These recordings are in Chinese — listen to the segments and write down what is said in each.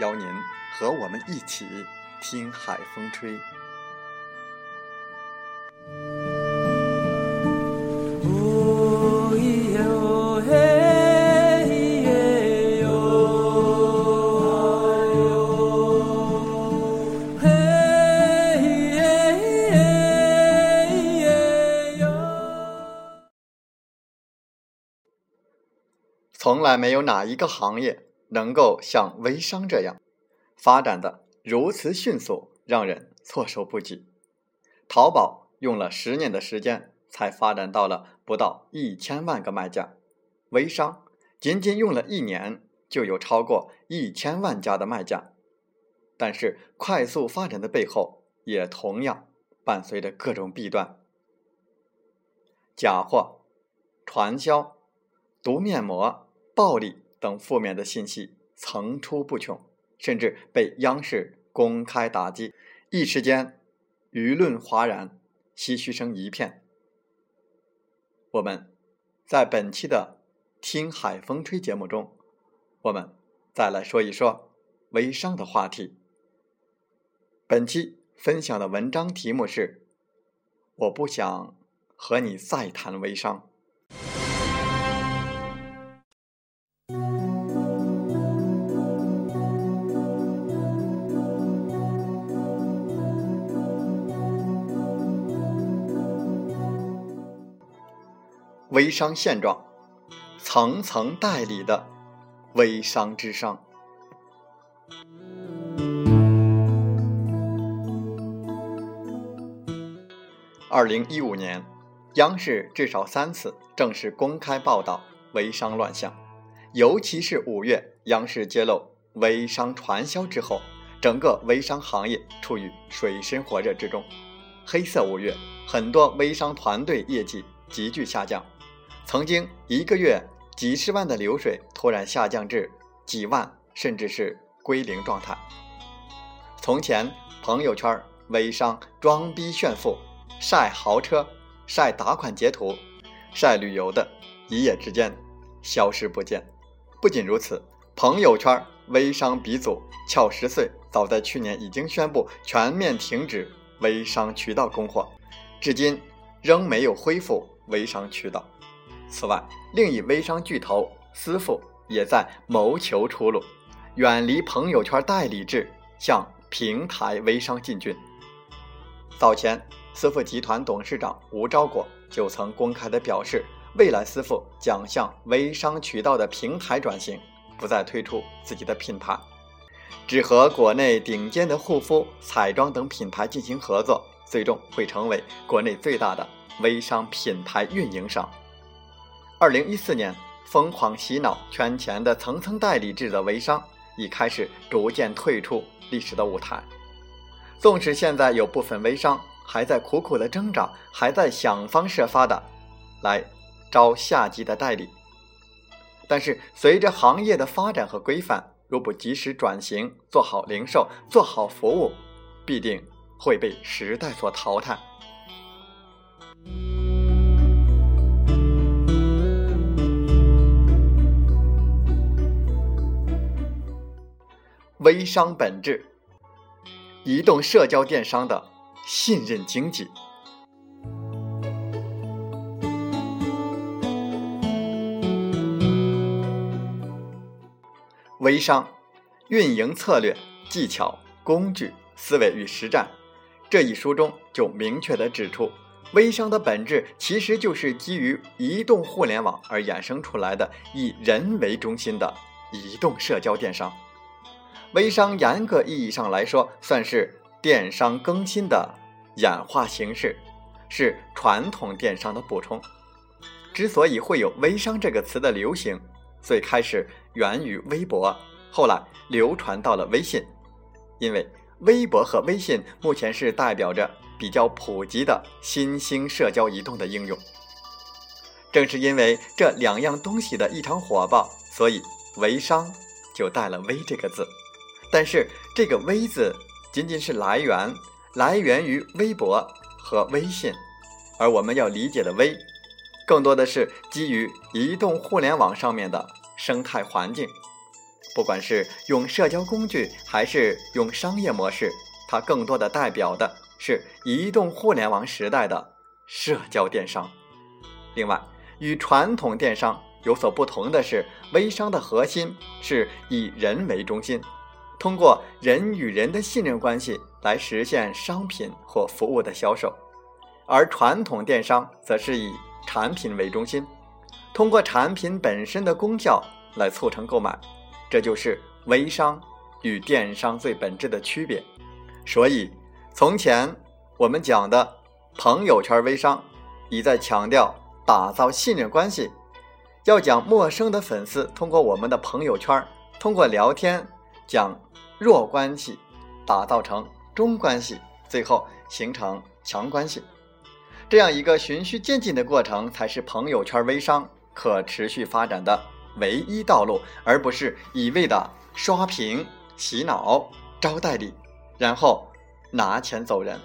邀您和我们一起听海风吹。从来没有哪一个行业能够像微商这样发展的如此迅速，让人措手不及。淘宝用了十年的时间才发展到了不到一千万个卖家，微商仅仅用了一年就有超过一千万家的卖家。但是快速发展的背后，也同样伴随着各种弊端：假货、传销、毒面膜。暴力等负面的信息层出不穷，甚至被央视公开打击，一时间舆论哗然，唏嘘声一片。我们在本期的《听海风吹》节目中，我们再来说一说微商的话题。本期分享的文章题目是：我不想和你再谈微商。微商现状，层层代理的微商之商。二零一五年，央视至少三次正式公开报道微商乱象，尤其是五月央视揭露微商传销之后，整个微商行业处于水深火热之中。黑色五月，很多微商团队业绩急剧下降。曾经一个月几十万的流水突然下降至几万，甚至是归零状态。从前朋友圈微商装逼炫富、晒豪车、晒打款截图、晒旅游的，一夜之间消失不见。不仅如此，朋友圈微商鼻祖俏十岁，早在去年已经宣布全面停止微商渠道供货，至今仍没有恢复微商渠道。此外，另一微商巨头思付也在谋求出路，远离朋友圈代理制，向平台微商进军。早前，思付集团董事长吴钊国就曾公开的表示，未来思付将向微商渠道的平台转型，不再推出自己的品牌，只和国内顶尖的护肤、彩妆等品牌进行合作，最终会成为国内最大的微商品牌运营商。二零一四年，疯狂洗脑圈钱的层层代理制的微商已开始逐渐退出历史的舞台。纵使现在有部分微商还在苦苦的挣扎，还在想方设法的来招下级的代理，但是随着行业的发展和规范，如不及时转型，做好零售，做好服务，必定会被时代所淘汰。微商本质，移动社交电商的信任经济。微商运营策略技巧、工具、思维与实战》这一书中就明确地指出，微商的本质其实就是基于移动互联网而衍生出来的以人为中心的移动社交电商。微商严格意义上来说，算是电商更新的演化形式，是传统电商的补充。之所以会有微商这个词的流行，最开始源于微博，后来流传到了微信。因为微博和微信目前是代表着比较普及的新兴社交移动的应用。正是因为这两样东西的异常火爆，所以微商就带了“微”这个字。但是这个“微”字仅仅是来源，来源于微博和微信，而我们要理解的“微”。更多的是基于移动互联网上面的生态环境，不管是用社交工具还是用商业模式，它更多的代表的是移动互联网时代的社交电商。另外，与传统电商有所不同的是，微商的核心是以人为中心，通过人与人的信任关系来实现商品或服务的销售，而传统电商则是以产品为中心，通过产品本身的功效来促成购买，这就是微商与电商最本质的区别。所以，从前我们讲的朋友圈微商，已在强调打造信任关系，要将陌生的粉丝通过我们的朋友圈，通过聊天将弱关系打造成中关系，最后形成强关系。这样一个循序渐进的过程，才是朋友圈微商可持续发展的唯一道路，而不是一味的刷屏、洗脑、招代理，然后拿钱走人。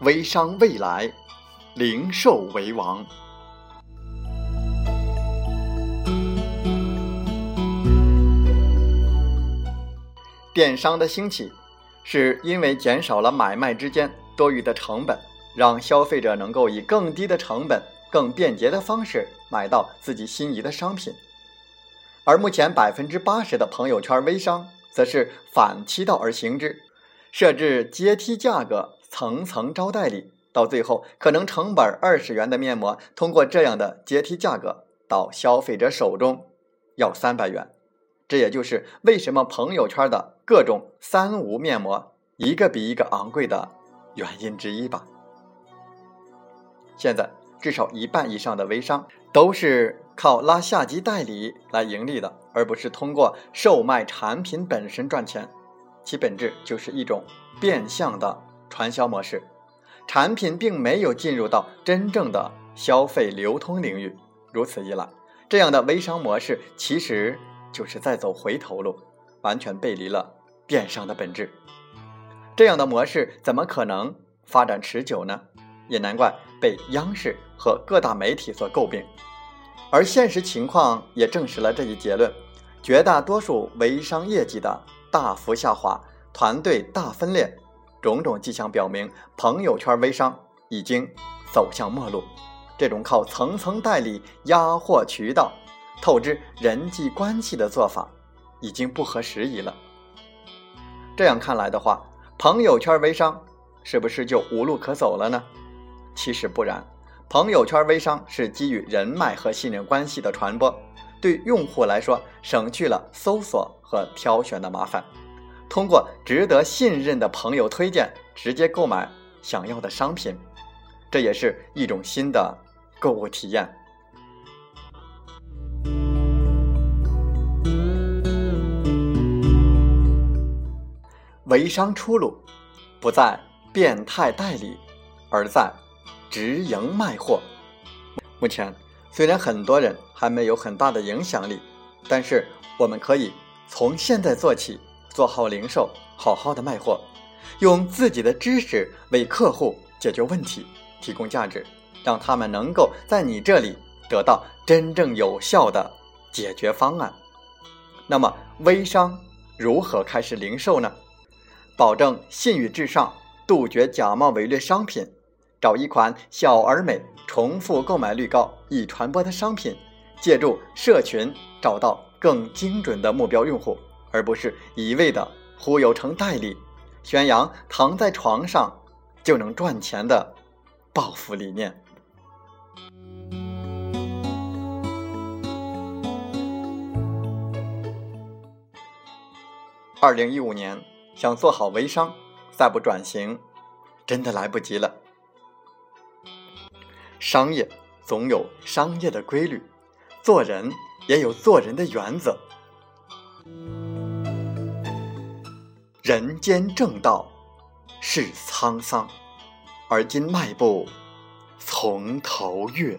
微商未来，零售为王。电商的兴起，是因为减少了买卖之间多余的成本，让消费者能够以更低的成本、更便捷的方式买到自己心仪的商品。而目前百分之八十的朋友圈微商，则是反其道而行之，设置阶梯价格，层层招代理，到最后可能成本二十元的面膜，通过这样的阶梯价格到消费者手中要三百元。这也就是为什么朋友圈的各种三无面膜一个比一个昂贵的原因之一吧。现在至少一半以上的微商都是靠拉下级代理来盈利的，而不是通过售卖产品本身赚钱，其本质就是一种变相的传销模式，产品并没有进入到真正的消费流通领域。如此一来，这样的微商模式其实。就是在走回头路，完全背离了电商的本质。这样的模式怎么可能发展持久呢？也难怪被央视和各大媒体所诟病。而现实情况也证实了这一结论：绝大多数微商业绩的大幅下滑，团队大分裂，种种迹象表明，朋友圈微商已经走向末路。这种靠层层代理压货渠道。透支人际关系的做法已经不合时宜了。这样看来的话，朋友圈微商是不是就无路可走了呢？其实不然，朋友圈微商是基于人脉和信任关系的传播，对用户来说省去了搜索和挑选的麻烦，通过值得信任的朋友推荐，直接购买想要的商品，这也是一种新的购物体验。微商出路不在变态代理，而在直营卖货。目前虽然很多人还没有很大的影响力，但是我们可以从现在做起，做好零售，好好的卖货，用自己的知识为客户解决问题，提供价值，让他们能够在你这里得到真正有效的解决方案。那么，微商如何开始零售呢？保证信誉至上，杜绝假冒伪劣商品，找一款小而美、重复购买率高、易传播的商品，借助社群找到更精准的目标用户，而不是一味的忽悠成代理，宣扬躺在床上就能赚钱的暴富理念。二零一五年，想做好微商，再不转型，真的来不及了。商业总有商业的规律，做人也有做人的原则。人间正道是沧桑，而今迈步从头越。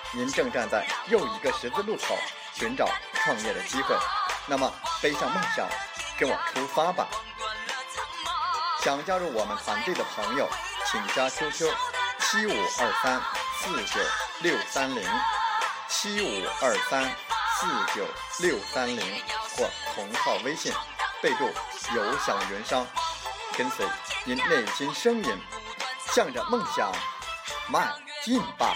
您正站在又一个十字路口寻找创业的机会，那么背上梦想，跟我出发吧！想加入我们团队的朋友，请加 QQ 七五二三四九六三零七五二三四九六三零或同号微信，备注“有享云商”，跟随您内心声音，向着梦想迈进吧！